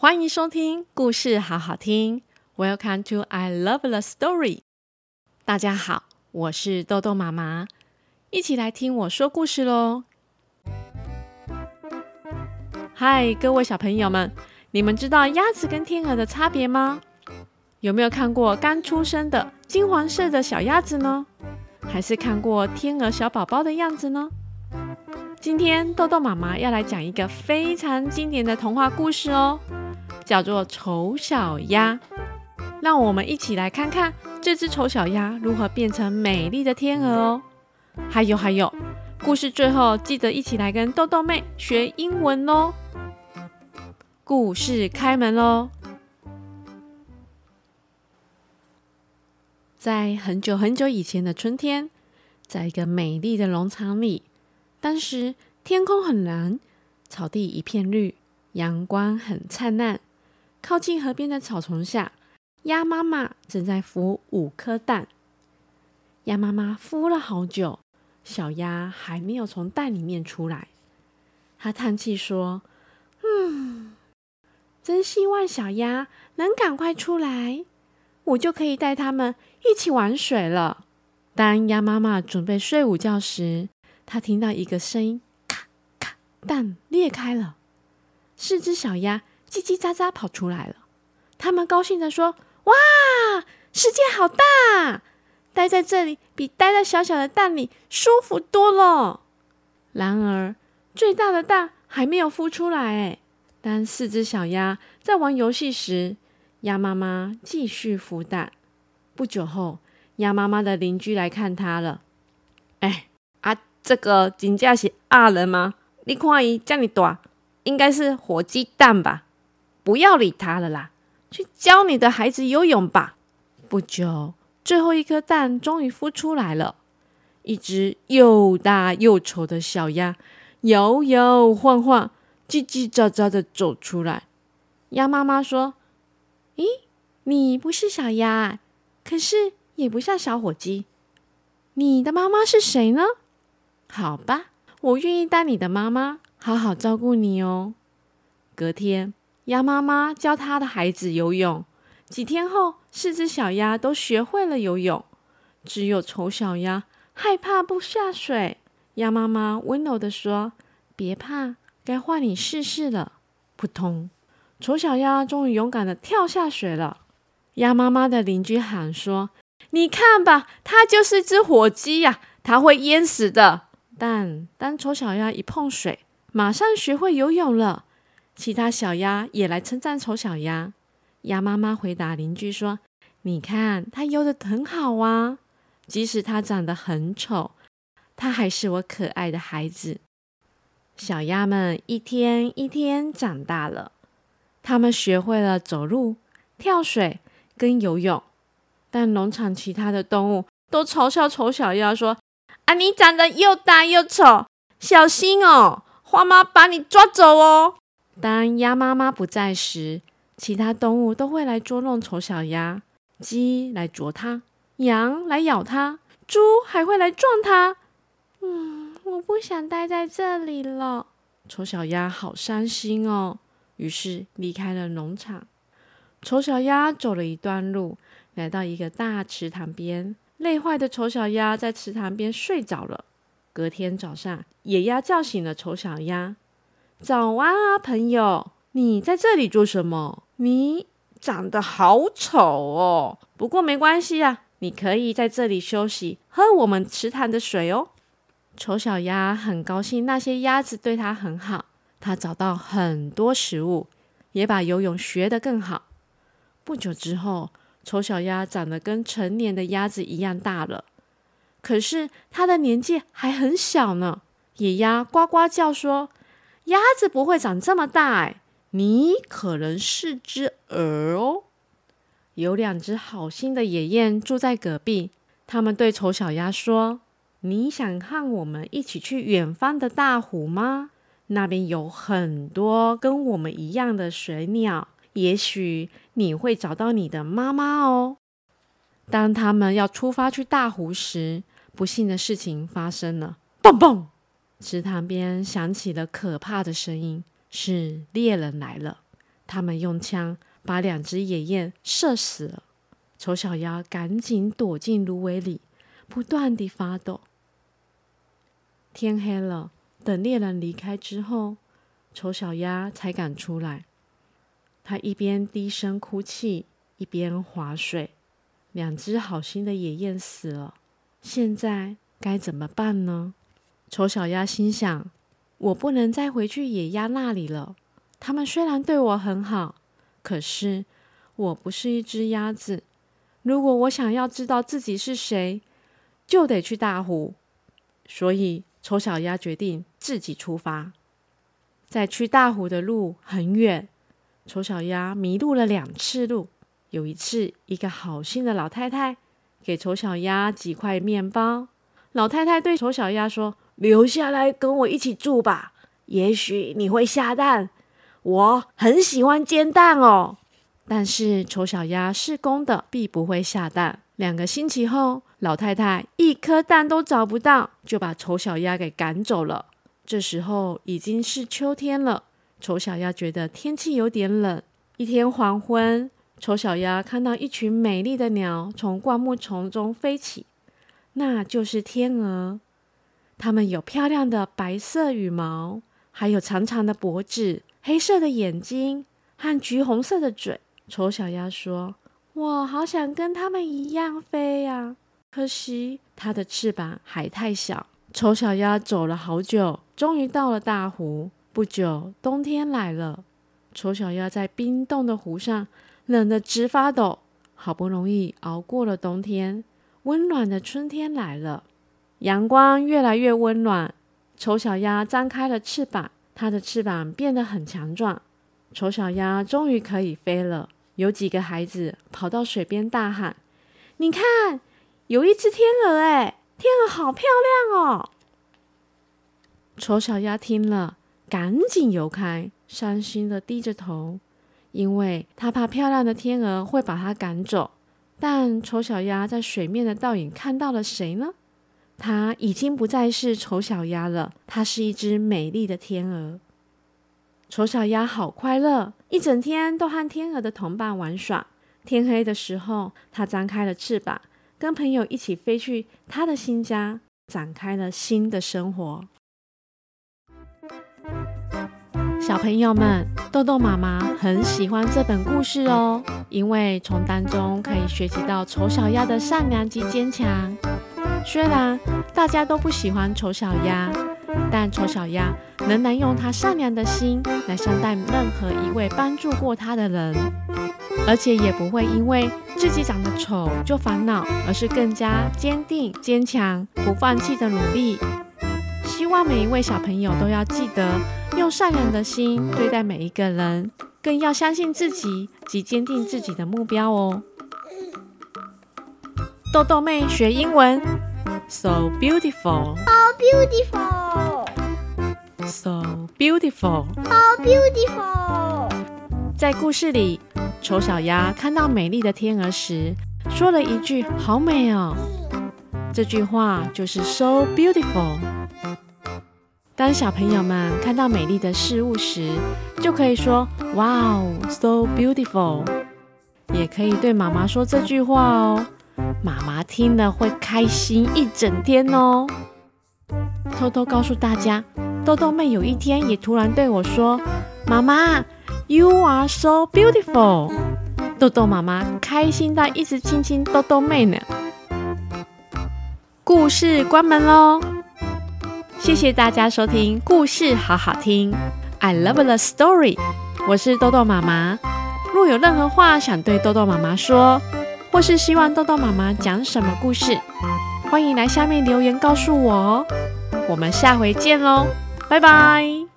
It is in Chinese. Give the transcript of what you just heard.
欢迎收听故事好好听，Welcome to I Love the Story。大家好，我是豆豆妈妈，一起来听我说故事喽。嗨，各位小朋友们，你们知道鸭子跟天鹅的差别吗？有没有看过刚出生的金黄色的小鸭子呢？还是看过天鹅小宝宝的样子呢？今天豆豆妈妈要来讲一个非常经典的童话故事哦。叫做丑小鸭，让我们一起来看看这只丑小鸭如何变成美丽的天鹅哦。还有还有，故事最后记得一起来跟豆豆妹学英文哦。故事开门喽！在很久很久以前的春天，在一个美丽的农场里，当时天空很蓝，草地一片绿，阳光很灿烂。靠近河边的草丛下，鸭妈妈正在孵五颗蛋。鸭妈妈孵了好久，小鸭还没有从蛋里面出来。她叹气说：“嗯，真希望小鸭能赶快出来，我就可以带它们一起玩水了。”当鸭妈妈准备睡午觉时，她听到一个声音：“咔咔，蛋裂开了。”四只小鸭。叽叽喳喳跑出来了，他们高兴地说：“哇，世界好大！待在这里比待在小小的蛋里舒服多了。”然而，最大的蛋还没有孵出来。哎，当四只小鸭在玩游戏时，鸭妈妈继续孵蛋。不久后，鸭妈妈的邻居来看它了。哎，啊，这个真的是鸭人吗？你看伊这么大，应该是火鸡蛋吧？不要理他了啦，去教你的孩子游泳吧。不久，最后一颗蛋终于孵出来了，一只又大又丑的小鸭摇摇晃晃、叽叽喳喳的走出来。鸭妈妈说：“咦，你不是小鸭，可是也不像小火鸡，你的妈妈是谁呢？好吧，我愿意当你的妈妈，好好照顾你哦。”隔天。鸭妈妈教她的孩子游泳。几天后，四只小鸭都学会了游泳，只有丑小鸭害怕不下水。鸭妈妈温柔地说：“别怕，该换你试试了。”扑通，丑小鸭终于勇敢地跳下水了。鸭妈妈的邻居喊说：“你看吧，它就是只火鸡呀，它会淹死的。”但当丑小鸭一碰水，马上学会游泳了。其他小鸭也来称赞丑小鸭。鸭妈妈回答邻居说：“你看，它游得很好啊，即使它长得很丑，它还是我可爱的孩子。”小鸭们一天一天长大了，它们学会了走路、跳水跟游泳。但农场其他的动物都嘲笑丑小鸭说：“啊，你长得又大又丑，小心哦，花妈把你抓走哦。”当鸭妈妈不在时，其他动物都会来捉弄丑小鸭。鸡来啄它，羊来咬它，猪还会来撞它。嗯，我不想待在这里了。丑小鸭好伤心哦，于是离开了农场。丑小鸭走了一段路，来到一个大池塘边。累坏的丑小鸭在池塘边睡着了。隔天早上，野鸭叫醒了丑小鸭。早安啊，朋友！你在这里做什么？你长得好丑哦，不过没关系啊，你可以在这里休息，喝我们池塘的水哦。丑小鸭很高兴那些鸭子对它很好，它找到很多食物，也把游泳学得更好。不久之后，丑小鸭长得跟成年的鸭子一样大了，可是它的年纪还很小呢。野鸭呱呱叫说。鸭子不会长这么大哎，你可能是只鹅哦。有两只好心的野雁住在隔壁，他们对丑小鸭说：“你想和我们一起去远方的大湖吗？那边有很多跟我们一样的水鸟，也许你会找到你的妈妈哦。”当他们要出发去大湖时，不幸的事情发生了，蹦蹦。池塘边响起了可怕的声音，是猎人来了。他们用枪把两只野雁射死了。丑小鸭赶紧躲进芦苇里，不断地发抖。天黑了，等猎人离开之后，丑小鸭才敢出来。它一边低声哭泣，一边划水。两只好心的野雁死了，现在该怎么办呢？丑小鸭心想：我不能再回去野鸭那里了。他们虽然对我很好，可是我不是一只鸭子。如果我想要知道自己是谁，就得去大湖。所以，丑小鸭决定自己出发。在去大湖的路很远，丑小鸭迷路了两次路。有一次，一个好心的老太太给丑小鸭几块面包。老太太对丑小鸭说：“留下来跟我一起住吧，也许你会下蛋。我很喜欢煎蛋哦。”但是丑小鸭是公的，必不会下蛋。两个星期后，老太太一颗蛋都找不到，就把丑小鸭给赶走了。这时候已经是秋天了，丑小鸭觉得天气有点冷。一天黄昏，丑小鸭看到一群美丽的鸟从灌木丛中飞起，那就是天鹅。它们有漂亮的白色羽毛，还有长长的脖子、黑色的眼睛和橘红色的嘴。丑小鸭说：“我好想跟他们一样飞呀，可惜它的翅膀还太小。”丑小鸭走了好久，终于到了大湖。不久，冬天来了。丑小鸭在冰冻的湖上冷得直发抖。好不容易熬过了冬天，温暖的春天来了。阳光越来越温暖，丑小鸭张开了翅膀，它的翅膀变得很强壮。丑小鸭终于可以飞了。有几个孩子跑到水边大喊：“你看，有一只天鹅！哎，天鹅好漂亮哦！”丑小鸭听了，赶紧游开，伤心的低着头，因为它怕漂亮的天鹅会把它赶走。但丑小鸭在水面的倒影看到了谁呢？它已经不再是丑小鸭了，它是一只美丽的天鹅。丑小鸭好快乐，一整天都和天鹅的同伴玩耍。天黑的时候，它张开了翅膀，跟朋友一起飞去它的新家，展开了新的生活。小朋友们，豆豆妈妈很喜欢这本故事哦，因为从当中可以学习到丑小鸭的善良及坚强。虽然大家都不喜欢丑小鸭，但丑小鸭仍然用他善良的心来善待任何一位帮助过他的人，而且也不会因为自己长得丑就烦恼，而是更加坚定、坚强、不放弃的努力。希望每一位小朋友都要记得用善良的心对待每一个人，更要相信自己及坚定自己的目标哦。豆豆妹学英文，so beautiful，so beautiful。So beautiful, so beautiful。在故事里，丑小鸭看到美丽的天鹅时，说了一句：“好美哦。”这句话就是 “so beautiful”。当小朋友们看到美丽的事物时，就可以说：“Wow, so beautiful。”也可以对妈妈说这句话哦，妈妈听了会开心一整天哦。偷偷告诉大家。豆豆妹有一天也突然对我说：“妈妈，You are so beautiful。”豆豆妈妈开心到一直亲亲豆豆妹呢。故事关门喽，谢谢大家收听故事好好听。I love the story。我是豆豆妈妈。若有任何话想对豆豆妈妈说，或是希望豆豆妈妈讲什么故事，欢迎来下面留言告诉我哦。我们下回见喽。拜拜。